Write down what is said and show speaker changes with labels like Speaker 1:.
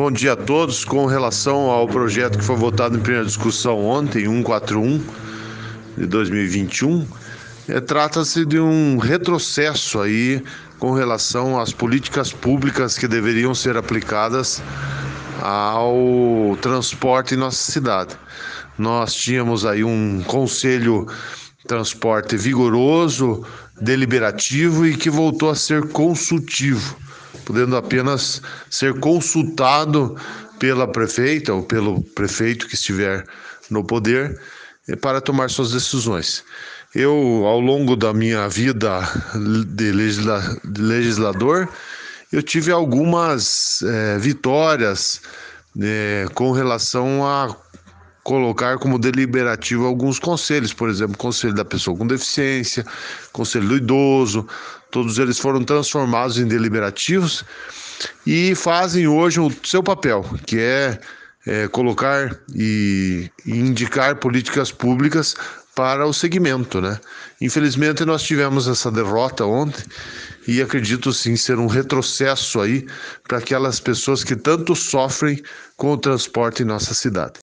Speaker 1: Bom dia a todos. Com relação ao projeto que foi votado em primeira discussão ontem, 141 de 2021, é, trata-se de um retrocesso aí com relação às políticas públicas que deveriam ser aplicadas ao transporte em nossa cidade. Nós tínhamos aí um conselho transporte vigoroso, deliberativo e que voltou a ser consultivo podendo apenas ser consultado pela prefeita ou pelo prefeito que estiver no poder eh, para tomar suas decisões. Eu, ao longo da minha vida de, legisla de legislador, eu tive algumas é, vitórias é, com relação a colocar como deliberativo alguns conselhos, por exemplo, conselho da pessoa com deficiência, conselho do idoso, todos eles foram transformados em deliberativos e fazem hoje o seu papel, que é, é colocar e, indicar políticas públicas para o segmento, né? Infelizmente nós tivemos essa derrota ontem e acredito sim ser um retrocesso aí para aquelas pessoas que tanto sofrem com o transporte em nossa cidade.